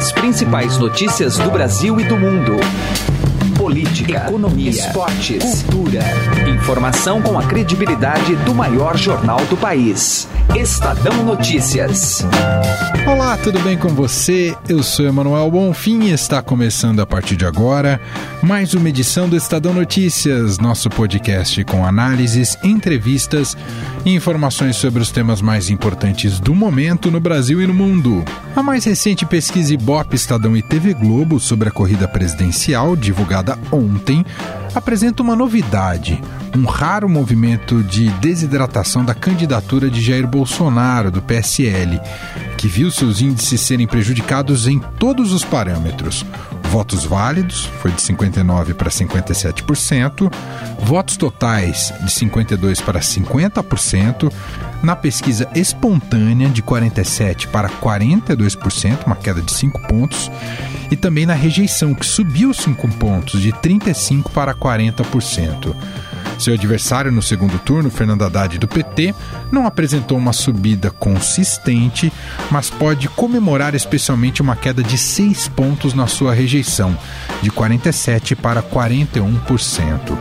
As principais notícias do Brasil e do mundo. Política, economia, esportes, cultura. Informação com a credibilidade do maior jornal do país. Estadão Notícias. Olá, tudo bem com você? Eu sou Emanuel Bonfim e está começando a partir de agora mais uma edição do Estadão Notícias, nosso podcast com análises, entrevistas e informações sobre os temas mais importantes do momento no Brasil e no mundo. A mais recente pesquisa Ibope Estadão e TV Globo sobre a corrida presidencial, divulgada ontem, apresenta uma novidade: um raro movimento de desidratação da candidatura de Jair Bolsonaro, do PSL, que viu seus índices serem prejudicados em todos os parâmetros. Votos válidos foi de 59% para 57%, votos totais de 52% para 50%, na pesquisa espontânea de 47% para 42%, uma queda de 5 pontos, e também na rejeição, que subiu 5 pontos, de 35% para 40%. Seu adversário no segundo turno, Fernando Haddad do PT, não apresentou uma subida consistente, mas pode comemorar especialmente uma queda de 6 pontos na sua rejeição, de 47% para 41%.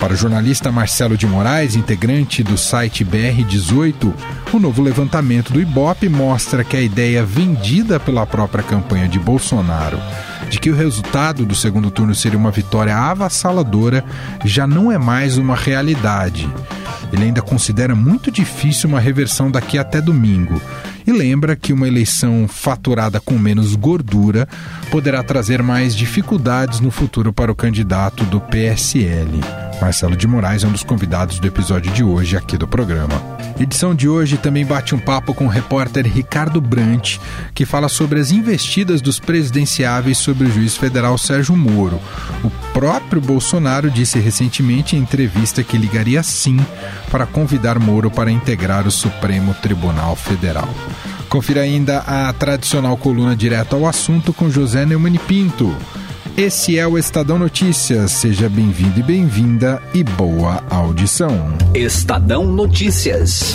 Para o jornalista Marcelo de Moraes, integrante do site BR18, o novo levantamento do Ibope mostra que a ideia vendida pela própria campanha de Bolsonaro de que o resultado do segundo turno seria uma vitória avassaladora já não é mais uma realidade. Ele ainda considera muito difícil uma reversão daqui até domingo e lembra que uma eleição faturada com menos gordura poderá trazer mais dificuldades no futuro para o candidato do PSL. Marcelo de Moraes é um dos convidados do episódio de hoje aqui do programa. Edição de hoje também bate um papo com o repórter Ricardo Brant, que fala sobre as investidas dos presidenciáveis sobre o juiz federal Sérgio Moro. O próprio Bolsonaro disse recentemente em entrevista que ligaria sim para convidar Moro para integrar o Supremo Tribunal Federal. Confira ainda a tradicional coluna direto ao assunto com José Neumann Pinto. Esse é o Estadão Notícias. Seja bem-vindo e bem-vinda e boa audição. Estadão Notícias.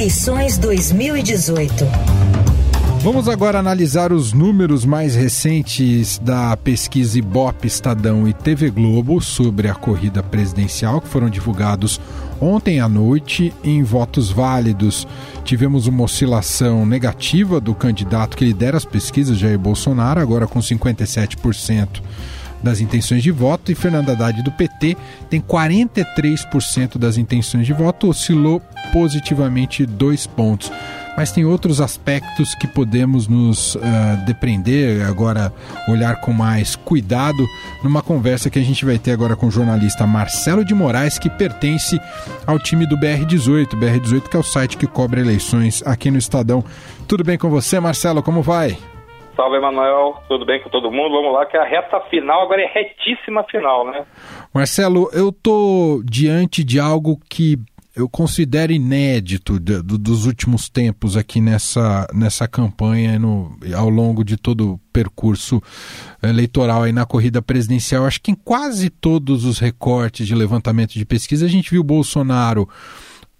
Eleições 2018. Vamos agora analisar os números mais recentes da pesquisa Ibope Estadão e TV Globo sobre a corrida presidencial, que foram divulgados ontem à noite em votos válidos. Tivemos uma oscilação negativa do candidato que lidera as pesquisas, Jair Bolsonaro, agora com 57% das intenções de voto e Fernando Haddad do PT tem 43% das intenções de voto, oscilou positivamente dois pontos. Mas tem outros aspectos que podemos nos uh, depreender, agora olhar com mais cuidado, numa conversa que a gente vai ter agora com o jornalista Marcelo de Moraes, que pertence ao time do BR18. BR18 que é o site que cobre eleições aqui no Estadão. Tudo bem com você, Marcelo? Como vai? Salve, Emanuel. Tudo bem com todo mundo? Vamos lá, que a reta final agora é retíssima final, né? Marcelo, eu tô diante de algo que eu considero inédito dos últimos tempos aqui nessa, nessa campanha no, ao longo de todo o percurso eleitoral aí na corrida presidencial. Acho que em quase todos os recortes de levantamento de pesquisa a gente viu Bolsonaro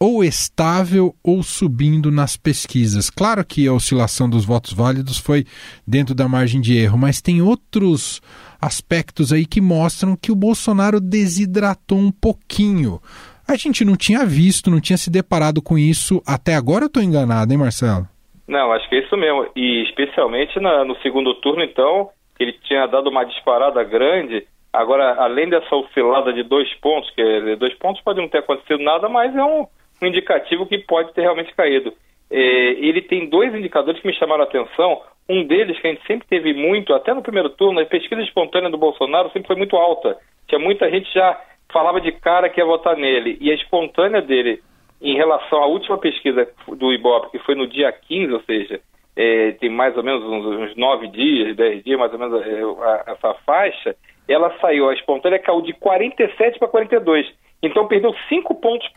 ou estável ou subindo nas pesquisas. Claro que a oscilação dos votos válidos foi dentro da margem de erro, mas tem outros aspectos aí que mostram que o Bolsonaro desidratou um pouquinho. A gente não tinha visto, não tinha se deparado com isso até agora. Eu estou enganado, hein, Marcelo? Não, acho que é isso mesmo. E especialmente na, no segundo turno, então, ele tinha dado uma disparada grande. Agora, além dessa oscilada de dois pontos, que dois pontos pode não ter acontecido nada, mas é um, um indicativo que pode ter realmente caído. É, ele tem dois indicadores que me chamaram a atenção. Um deles, que a gente sempre teve muito, até no primeiro turno, a pesquisa espontânea do Bolsonaro sempre foi muito alta. Tinha muita gente já falava de cara que ia votar nele. E a espontânea dele em relação à última pesquisa do Ibope, que foi no dia 15, ou seja, é, tem mais ou menos uns, uns 9 dias, 10 dias, mais ou menos é, a, essa faixa, ela saiu, a espontânea caiu de 47 para 42. Então perdeu 5 pontos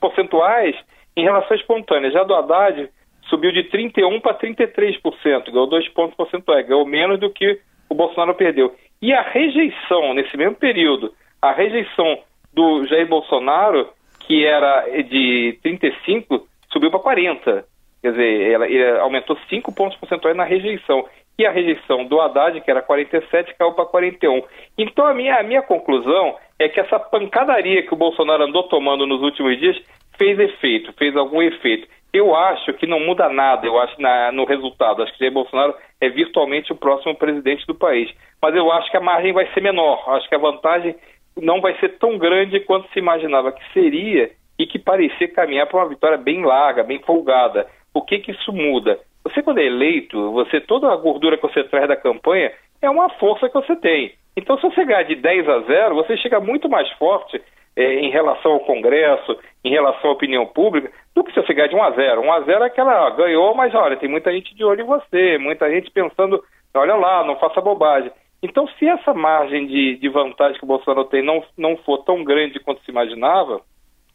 percentuais em relação à espontânea. Já do Haddad subiu de 31 para 33%, ganhou 2 pontos percentuais, ganhou menos do que o Bolsonaro perdeu. E a rejeição, nesse mesmo período, a rejeição do Jair Bolsonaro, que era de 35, subiu para 40. Quer dizer, ela aumentou 5 pontos percentuais na rejeição. E a rejeição do Haddad, que era 47, caiu para 41. Então a minha, a minha conclusão é que essa pancadaria que o Bolsonaro andou tomando nos últimos dias fez efeito, fez algum efeito. Eu acho que não muda nada, eu acho, na, no resultado. Acho que Jair Bolsonaro é virtualmente o próximo presidente do país. Mas eu acho que a margem vai ser menor. Acho que a vantagem não vai ser tão grande quanto se imaginava que seria e que parecia caminhar para uma vitória bem larga, bem folgada. O que que isso muda? Você quando é eleito, você toda a gordura que você traz da campanha é uma força que você tem. Então se você ganhar de 10 a 0, você chega muito mais forte é, em relação ao Congresso, em relação à opinião pública, do que se você ganhar de 1 a 0. 1 a 0 é aquela, ó, ganhou, mas olha, tem muita gente de olho em você, muita gente pensando, olha lá, não faça bobagem. Então, se essa margem de, de vantagem que o Bolsonaro tem não, não for tão grande quanto se imaginava,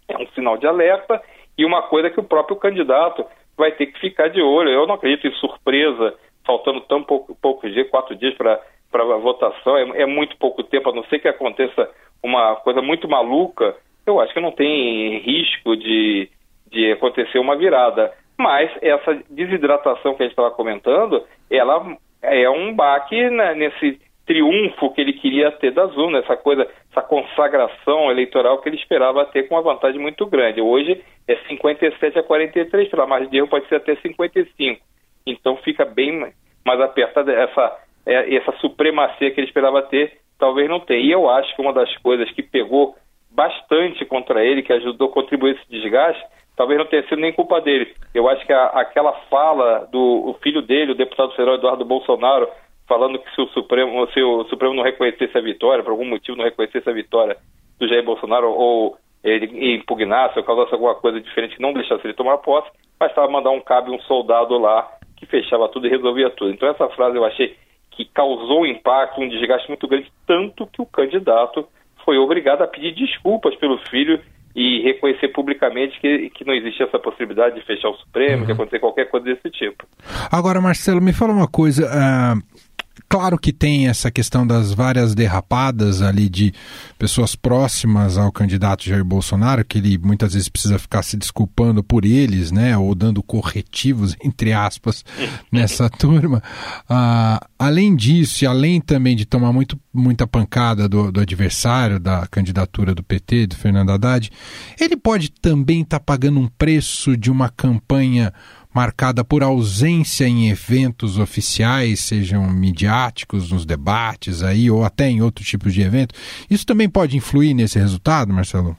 é um sinal de alerta e uma coisa que o próprio candidato vai ter que ficar de olho. Eu não acredito em surpresa, faltando tão pouco, poucos dias, quatro dias para a votação, é, é, muito pouco tempo, a não ser que aconteça uma coisa muito maluca, eu acho que não tem risco de, de acontecer uma virada. Mas essa desidratação que a gente estava comentando, ela é um baque né, nesse triunfo que ele queria ter da Zona, essa coisa, essa consagração eleitoral que ele esperava ter com uma vantagem muito grande. Hoje é 57 a 43, pela margem de erro pode ser até 55. Então fica bem mais apertada essa, é, essa supremacia que ele esperava ter, talvez não tenha. E eu acho que uma das coisas que pegou bastante contra ele, que ajudou a contribuir esse desgaste, talvez não tenha sido nem culpa dele. Eu acho que a, aquela fala do filho dele, o deputado federal Eduardo Bolsonaro, falando que se o Supremo, se o Supremo não reconhecesse a vitória, por algum motivo não reconhecesse a vitória do Jair Bolsonaro ou ele impugnasse ou causasse alguma coisa diferente não deixasse ele tomar posse, bastava mandar um cabo um soldado lá que fechava tudo e resolvia tudo. Então essa frase eu achei que causou um impacto, um desgaste muito grande, tanto que o candidato foi obrigado a pedir desculpas pelo filho e reconhecer publicamente que, que não existia essa possibilidade de fechar o Supremo, uhum. de acontecer qualquer coisa desse tipo. Agora, Marcelo, me fala uma coisa. Uh Claro que tem essa questão das várias derrapadas ali de pessoas próximas ao candidato Jair Bolsonaro, que ele muitas vezes precisa ficar se desculpando por eles, né, ou dando corretivos, entre aspas, nessa turma. Ah, além disso, e além também de tomar muito, muita pancada do, do, adversário da candidatura do PT, do Fernando Haddad, ele pode também estar tá pagando um preço de uma campanha marcada por ausência em eventos oficiais, sejam midiáticos, nos debates aí, ou até em outro tipo de evento. Isso também pode influir nesse resultado, Marcelo?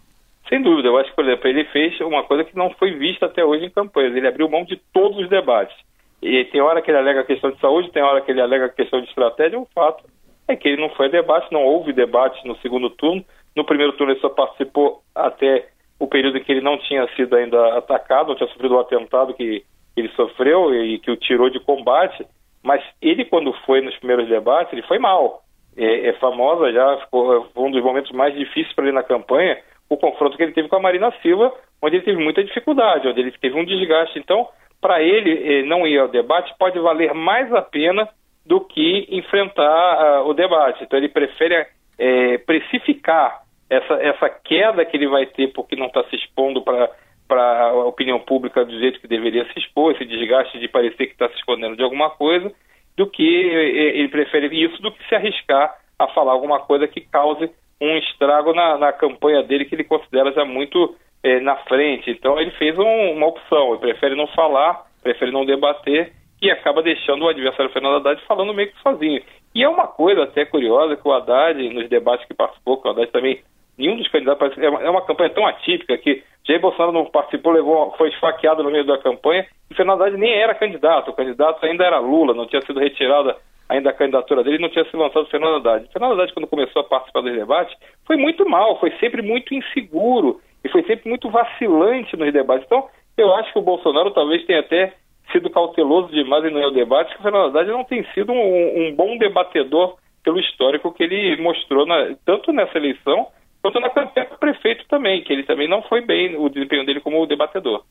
Sem dúvida, eu acho que, por exemplo, ele fez uma coisa que não foi vista até hoje em campanhas. Ele abriu mão de todos os debates. E tem hora que ele alega a questão de saúde, tem hora que ele alega a questão de estratégia. O fato é que ele não foi debate, não houve debate no segundo turno. No primeiro turno ele só participou até o período em que ele não tinha sido ainda atacado, não tinha sofrido o um atentado que ele sofreu e que o tirou de combate, mas ele, quando foi nos primeiros debates, ele foi mal. É, é famosa já, ficou, foi um dos momentos mais difíceis para ele na campanha, o confronto que ele teve com a Marina Silva, onde ele teve muita dificuldade, onde ele teve um desgaste. Então, para ele eh, não ir ao debate pode valer mais a pena do que enfrentar uh, o debate. Então, ele prefere eh, precificar essa, essa queda que ele vai ter porque não está se expondo para para a opinião pública do jeito que deveria se expor, esse desgaste de parecer que está se escondendo de alguma coisa, do que ele prefere isso do que se arriscar a falar alguma coisa que cause um estrago na, na campanha dele que ele considera já muito é, na frente. Então ele fez um, uma opção, ele prefere não falar, prefere não debater e acaba deixando o adversário Fernando Haddad falando meio que sozinho. E é uma coisa até curiosa que o Haddad, nos debates que participou, que o Haddad também, nenhum dos candidatos, é uma, é uma campanha tão atípica que Jair Bolsonaro não participou, levou, foi esfaqueado no meio da campanha, e Fernando Haddad nem era candidato, o candidato ainda era Lula, não tinha sido retirada ainda a candidatura dele, não tinha sido lançado Fernando Haddad. Fernando Haddad, quando começou a participar dos debates, foi muito mal, foi sempre muito inseguro. e foi sempre muito vacilante nos debates. Então, eu acho que o Bolsonaro talvez tenha até sido cauteloso demais em no debate, que na verdade não tem sido um, um, bom debatedor pelo histórico que ele mostrou na, tanto nessa eleição quanto na campanha para prefeito também, que ele também não foi bem o desempenho dele como debatedor.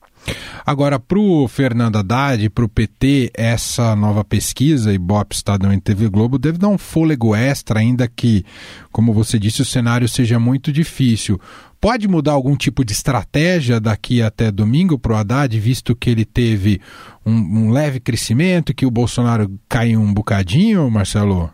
Agora, para o Fernando Haddad, para o PT, essa nova pesquisa, Ibope Estadão e TV Globo, deve dar um fôlego extra, ainda que, como você disse, o cenário seja muito difícil. Pode mudar algum tipo de estratégia daqui até domingo para o Haddad, visto que ele teve um, um leve crescimento, que o Bolsonaro caiu um bocadinho, Marcelo?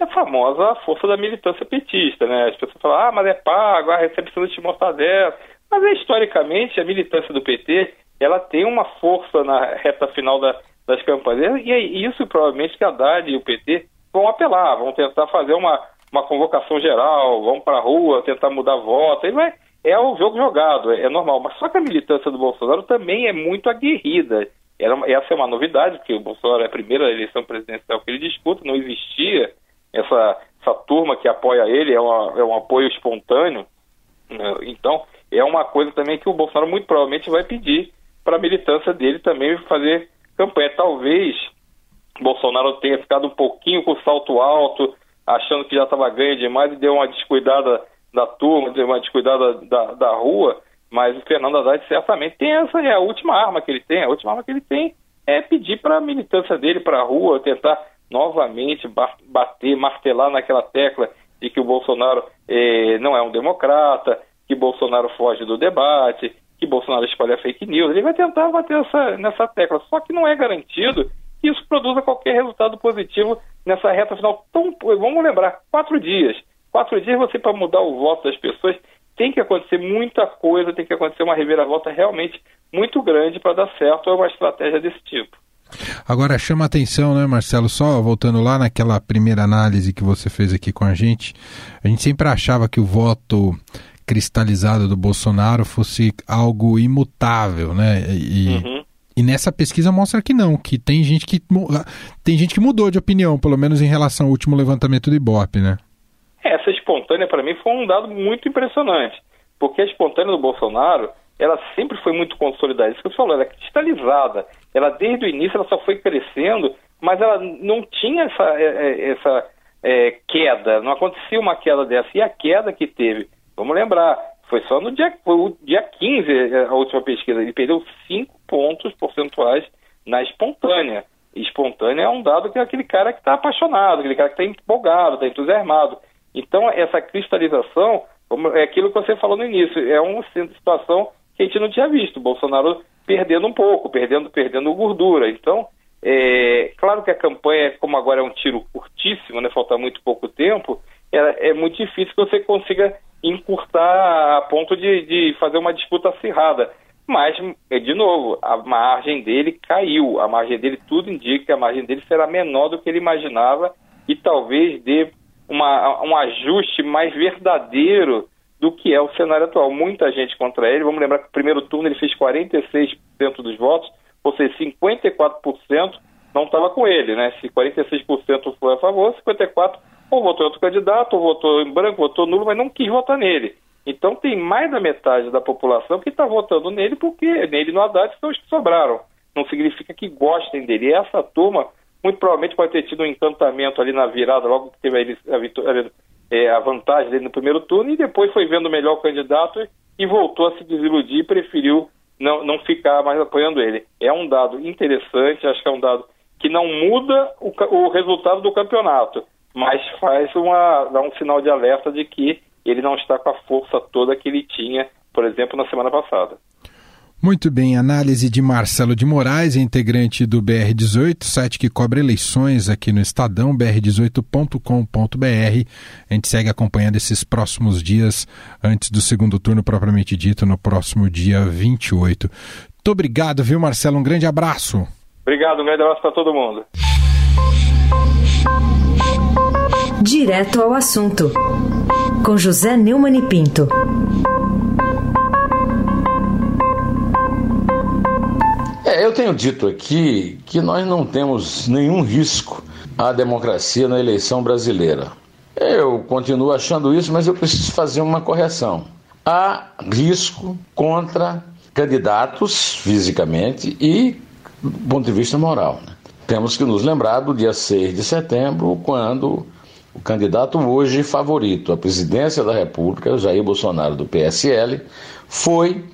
É a famosa força da militância petista, né? As pessoas falam, ah, mas é pago, ah, recebe sanduíche de mortadela. Mas, é, historicamente, a militância do PT, ela tem uma força na reta final da, das campanhas. E é isso, provavelmente, que a Haddad e o PT vão apelar, vão tentar fazer uma, uma convocação geral, vão para a rua tentar mudar voto. E vai, é o jogo jogado, é, é, normal. Mas só que a militância do Bolsonaro também é muito aguerrida. Era, essa é uma novidade, porque o Bolsonaro é a primeira eleição presidencial que ele disputa, não existia essa, essa turma que apoia ele, é, uma, é um apoio espontâneo. Né? Então, é uma coisa também que o Bolsonaro muito provavelmente vai pedir para a militância dele também fazer campanha. Talvez Bolsonaro tenha ficado um pouquinho com o salto alto, achando que já estava ganho demais e deu uma descuidada da turma, deu uma descuidada da, da rua, mas o Fernando Haddad certamente tem essa, é a última arma que ele tem, a última arma que ele tem é pedir para a militância dele para a rua, tentar novamente bater, martelar naquela tecla de que o Bolsonaro eh, não é um democrata, que Bolsonaro foge do debate, que Bolsonaro espalha fake news. Ele vai tentar bater essa, nessa tecla, só que não é garantido que isso produza qualquer resultado positivo nessa reta final. Tão, vamos lembrar, quatro dias. Quatro dias você para mudar o voto das pessoas tem que acontecer muita coisa, tem que acontecer uma reviravolta realmente muito grande para dar certo a uma estratégia desse tipo. Agora chama atenção, né, Marcelo? Só voltando lá naquela primeira análise que você fez aqui com a gente, a gente sempre achava que o voto cristalizado do Bolsonaro fosse algo imutável, né? E, uhum. e nessa pesquisa mostra que não, que tem gente que tem gente que mudou de opinião, pelo menos em relação ao último levantamento do Ibope, né? Essa espontânea para mim foi um dado muito impressionante, porque a espontânea do Bolsonaro ela sempre foi muito consolidada. Isso que você falou, ela é cristalizada. Ela, desde o início, ela só foi crescendo, mas ela não tinha essa, é, é, essa é, queda, não acontecia uma queda dessa. E a queda que teve, vamos lembrar, foi só no dia, foi o dia 15, é, a última pesquisa, ele perdeu 5 pontos percentuais na espontânea. espontânea é um dado que é aquele cara que está apaixonado, aquele cara que está empolgado, está entusiasmado. Então, essa cristalização, é aquilo que você falou no início, é uma situação que a gente não tinha visto. Bolsonaro perdendo um pouco, perdendo, perdendo gordura. Então, é, claro que a campanha, como agora é um tiro curtíssimo, né, falta muito pouco tempo, é, é muito difícil que você consiga encurtar a ponto de, de fazer uma disputa acirrada. Mas, de novo, a margem dele caiu, a margem dele, tudo indica que a margem dele será menor do que ele imaginava e talvez dê uma, um ajuste mais verdadeiro do que é o cenário atual. Muita gente contra ele. Vamos lembrar que no primeiro turno ele fez 46% dos votos, ou seja, 54% não estava com ele, né? Se 46% foi a favor, 54% ou votou outro candidato, ou votou em branco, votou nulo, mas não quis votar nele. Então tem mais da metade da população que está votando nele porque nele no Haddad são os que sobraram. Não significa que gostem dele. E essa turma muito provavelmente pode ter tido um encantamento ali na virada, logo que teve a, a, é, a vantagem dele no primeiro turno e depois foi vendo melhor o candidato e voltou a se desiludir e preferiu não, não ficar mais apoiando ele. É um dado interessante, acho que é um dado que não muda o, o resultado do campeonato, mas faz uma, dá um sinal de alerta de que ele não está com a força toda que ele tinha, por exemplo, na semana passada. Muito bem, análise de Marcelo de Moraes, integrante do BR18, site que cobre eleições aqui no Estadão, br18.com.br. A gente segue acompanhando esses próximos dias antes do segundo turno propriamente dito, no próximo dia 28. Muito obrigado, viu, Marcelo? Um grande abraço. Obrigado, um grande abraço para todo mundo. Direto ao assunto, com José Neumann e Pinto. É, eu tenho dito aqui que nós não temos nenhum risco à democracia na eleição brasileira. Eu continuo achando isso, mas eu preciso fazer uma correção. há risco contra candidatos fisicamente e do ponto de vista moral. Né? Temos que nos lembrar do dia 6 de setembro, quando o candidato hoje favorito à presidência da República, Jair Bolsonaro, do PSL, foi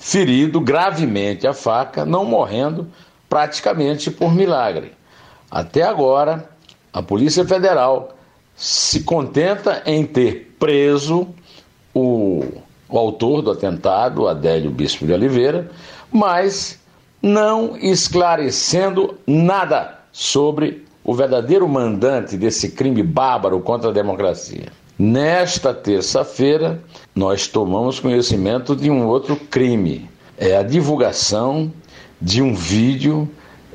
ferido gravemente a faca, não morrendo praticamente por milagre. Até agora, a Polícia Federal se contenta em ter preso o, o autor do atentado, Adélio Bispo de Oliveira, mas não esclarecendo nada sobre o verdadeiro mandante desse crime bárbaro contra a democracia. Nesta terça-feira, nós tomamos conhecimento de um outro crime. É a divulgação de um vídeo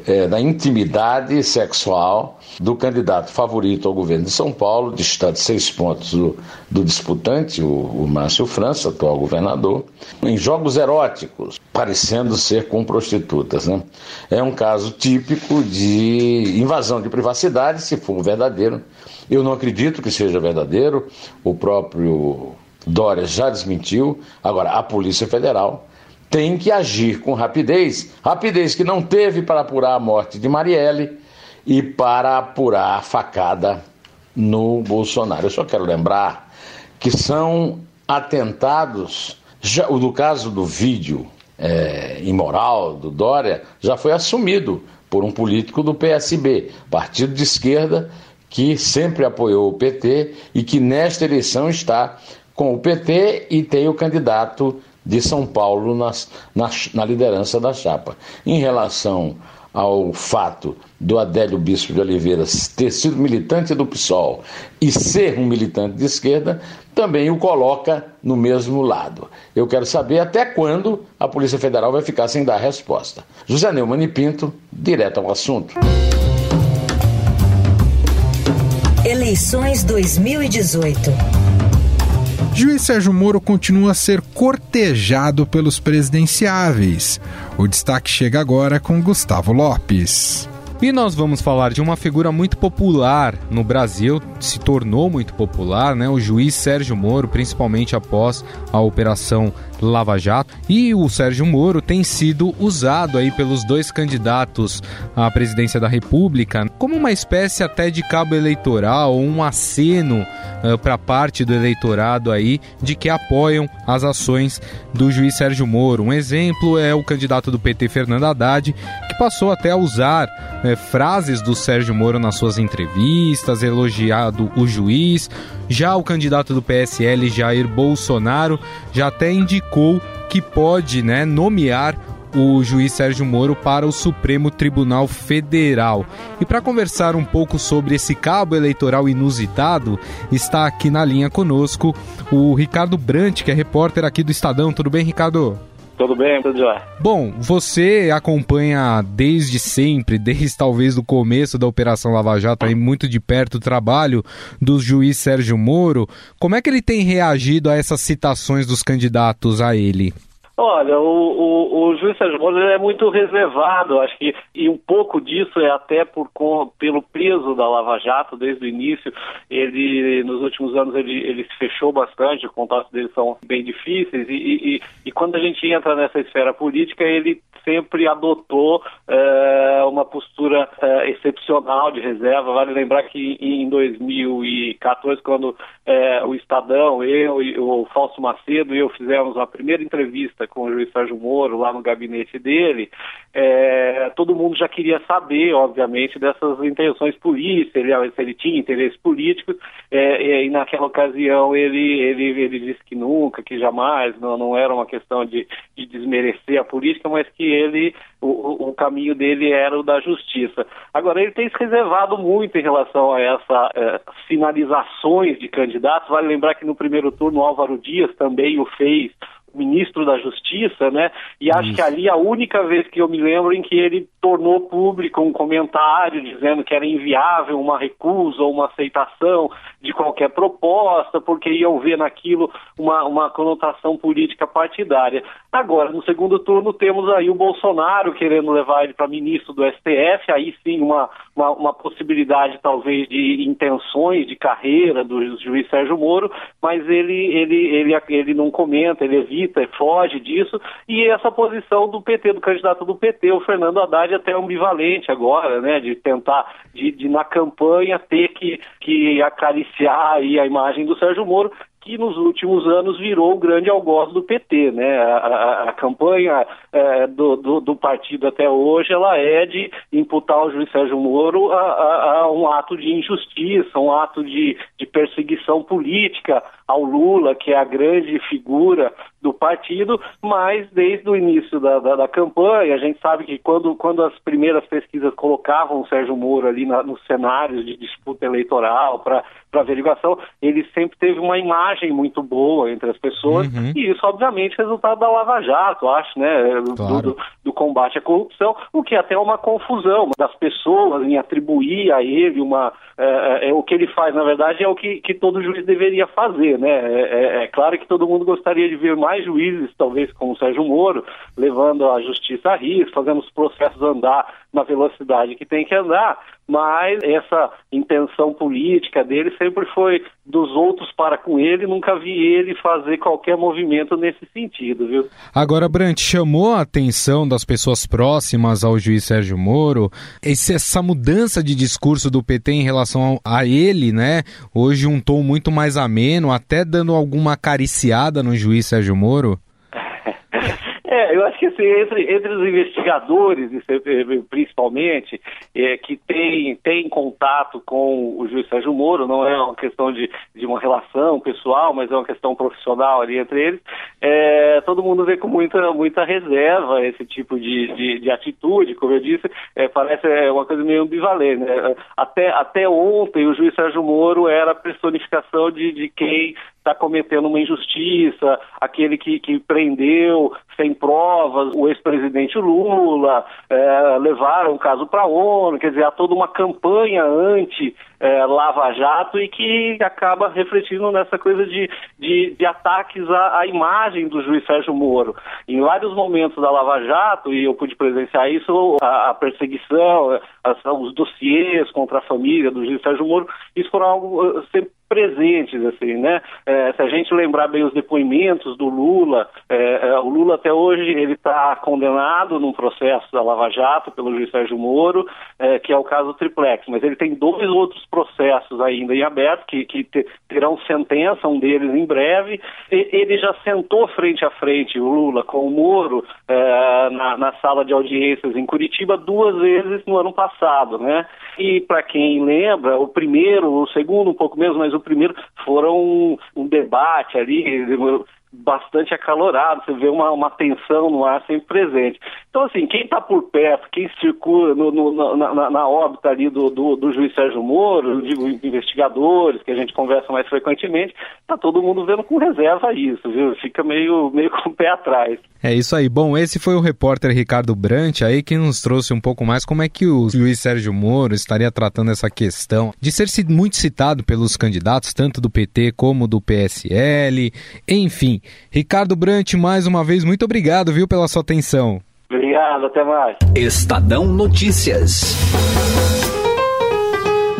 é, da intimidade sexual do candidato favorito ao governo de São Paulo, distante seis pontos do, do disputante, o, o Márcio França, atual governador, em jogos eróticos, parecendo ser com prostitutas. Né? É um caso típico de invasão de privacidade, se for verdadeiro. Eu não acredito que seja verdadeiro, o próprio Dória já desmentiu. Agora, a Polícia Federal tem que agir com rapidez rapidez que não teve para apurar a morte de Marielle e para apurar a facada no Bolsonaro. Eu só quero lembrar que são atentados, já, no caso do vídeo é, imoral do Dória, já foi assumido por um político do PSB, partido de esquerda que sempre apoiou o PT e que nesta eleição está com o PT e tem o candidato de São Paulo na, na liderança da chapa. Em relação ao fato do Adélio Bispo de Oliveira ter sido militante do PSOL e ser um militante de esquerda, também o coloca no mesmo lado. Eu quero saber até quando a Polícia Federal vai ficar sem dar resposta. José Neumann e Pinto, direto ao assunto. Eleições 2018. Juiz Sérgio Moro continua a ser cortejado pelos presidenciáveis. O destaque chega agora com Gustavo Lopes. E nós vamos falar de uma figura muito popular no Brasil, se tornou muito popular, né? O juiz Sérgio Moro, principalmente após a operação Lava Jato. E o Sérgio Moro tem sido usado aí pelos dois candidatos à presidência da República como uma espécie até de cabo eleitoral, um aceno uh, para parte do eleitorado aí de que apoiam as ações do juiz Sérgio Moro. Um exemplo é o candidato do PT, Fernando Haddad, que passou até a usar uh, frases do Sérgio Moro nas suas entrevistas, elogiado o juiz. Já o candidato do PSL, Jair Bolsonaro, já até indicou que pode né, nomear o juiz Sérgio Moro para o Supremo Tribunal Federal. E para conversar um pouco sobre esse cabo eleitoral inusitado, está aqui na linha conosco o Ricardo Brant, que é repórter aqui do Estadão. Tudo bem, Ricardo? Tudo bem, tudo jóia. Bom, você acompanha desde sempre, desde talvez do começo da Operação Lava Jato, aí muito de perto o trabalho do juiz Sérgio Moro. Como é que ele tem reagido a essas citações dos candidatos a ele? Olha, o, o, o juiz Sérgio Moro é muito reservado, acho que, e um pouco disso é até por, pelo peso da Lava Jato desde o início. Ele, nos últimos anos, ele, ele se fechou bastante, os contatos dele são bem difíceis, e, e, e quando a gente entra nessa esfera política, ele sempre adotou é, uma postura é, excepcional de reserva. Vale lembrar que em 2014, quando é, o Estadão, eu o Falso Macedo e eu fizemos a primeira entrevista com o juiz Sérgio Moro lá no gabinete dele, é, todo mundo já queria saber, obviamente, dessas intenções políticas, ele, se ele tinha interesses políticos, é, e naquela ocasião ele, ele, ele disse que nunca, que jamais, não, não era uma questão de, de desmerecer a política, mas que ele, o, o caminho dele era o da justiça. Agora, ele tem se reservado muito em relação a essas é, finalizações de candidatos, vale lembrar que no primeiro turno Álvaro Dias também o fez ministro da Justiça, né? E acho Isso. que ali a única vez que eu me lembro em que ele tornou público um comentário dizendo que era inviável uma recusa ou uma aceitação de qualquer proposta, porque iam ver naquilo uma, uma conotação política partidária. Agora, no segundo turno, temos aí o Bolsonaro querendo levar ele para ministro do STF, aí sim uma, uma, uma, possibilidade talvez de intenções de carreira do juiz Sérgio Moro, mas ele, ele, ele, ele não comenta, ele evita, foge disso, e essa posição do PT, do candidato do PT, o Fernando Haddad, é até ambivalente agora, né, de tentar, de, de na campanha ter que, que acariciar aí a imagem do Sérgio Moro, que nos últimos anos virou o grande algoz do PT, né? A, a, a campanha é, do, do, do, partido até hoje ela é de imputar o juiz Sérgio Moro a, a um ato de injustiça, um ato de, de perseguição política ao Lula, que é a grande figura do partido, mas desde o início da, da, da, campanha, a gente sabe que quando, quando as primeiras pesquisas colocavam o Sérgio Moro ali na, nos cenários de disputa eleitoral para averiguação, ele sempre teve uma imagem muito boa entre as pessoas, uhum. e isso, obviamente, é resultado da Lava Jato, acho, né, claro. do, do, combate à corrupção, o que é até uma confusão das pessoas em atribuir a ele uma... É, é, o que ele faz, na verdade, é o que, que todo juiz deveria fazer, né, é, é, é claro que todo mundo gostaria de ver mais mais juízes, talvez como o Sérgio Moro, levando a justiça a risco, fazendo os processos andar na velocidade que tem que andar, mas essa intenção política dele sempre foi dos outros para com ele, nunca vi ele fazer qualquer movimento nesse sentido, viu? Agora, Brant, chamou a atenção das pessoas próximas ao juiz Sérgio Moro essa mudança de discurso do PT em relação a ele, né? Hoje um tom muito mais ameno, até dando alguma acariciada no juiz Sérgio Moro? É, eu acho que assim, entre, entre os investigadores, principalmente, é, que tem, tem contato com o juiz Sérgio Moro, não é uma questão de, de uma relação pessoal, mas é uma questão profissional ali entre eles, é, todo mundo vê com muita, muita reserva esse tipo de, de, de atitude, como eu disse, é, parece é, uma coisa meio ambivalente. Né? Até, até ontem o juiz Sérgio Moro era a personificação de, de quem está cometendo uma injustiça, aquele que, que prendeu sem provas o ex-presidente Lula, é, levaram o caso para a ONU, quer dizer, há toda uma campanha anti é, Lava Jato e que acaba refletindo nessa coisa de, de, de ataques à, à, imagem do juiz Sérgio Moro. Em vários momentos da Lava Jato, e eu pude presenciar isso, a, a perseguição, as, os dossiês contra a família do juiz Sérgio Moro, isso foram algo sempre presentes, assim, né? É, se a gente lembrar bem os depoimentos do Lula, é, é, o Lula até hoje ele está condenado num processo da Lava Jato pelo juiz Sérgio Moro, é, que é o caso Triplex, mas ele tem dois outros processos ainda em aberto que, que terão sentença, um deles em breve. E, ele já sentou frente a frente o Lula com o Moro é, na, na sala de audiências em Curitiba duas vezes no ano passado, né? E para quem lembra, o primeiro, o segundo um pouco menos, mas o primeiro foram um, um debate ali bastante acalorado, você vê uma, uma tensão no ar sempre presente. Então, assim, quem está por perto, quem circula no, no, na, na, órbita ali do, do, do, juiz Sérgio Moro, digo, investigadores, que a gente conversa mais frequentemente, está todo mundo vendo com reserva isso, viu? Fica meio, meio com o pé atrás. É isso aí. Bom, esse foi o repórter Ricardo Brant aí que nos trouxe um pouco mais como é que o juiz Sérgio Moro estaria tratando essa questão de ser muito citado pelos candidatos, tanto do PT como do PSL, enfim. Ricardo Brant, mais uma vez, muito obrigado, viu, pela sua atenção. Obrigado, até mais. Estadão Notícias.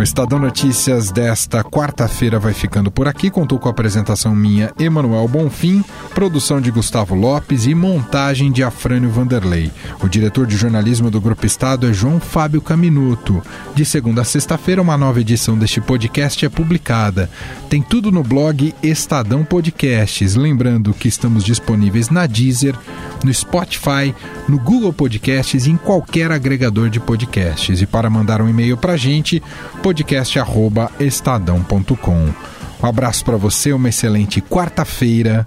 O Estadão Notícias desta quarta-feira vai ficando por aqui. Contou com a apresentação minha, Emanuel Bonfim. Produção de Gustavo Lopes e montagem de Afrânio Vanderlei. O diretor de jornalismo do Grupo Estado é João Fábio Caminuto. De segunda a sexta-feira, uma nova edição deste podcast é publicada. Tem tudo no blog Estadão Podcasts. Lembrando que estamos disponíveis na Deezer, no Spotify, no Google Podcasts e em qualquer agregador de podcasts. E para mandar um e-mail para a gente, podcast.estadão.com. Um abraço para você, uma excelente quarta-feira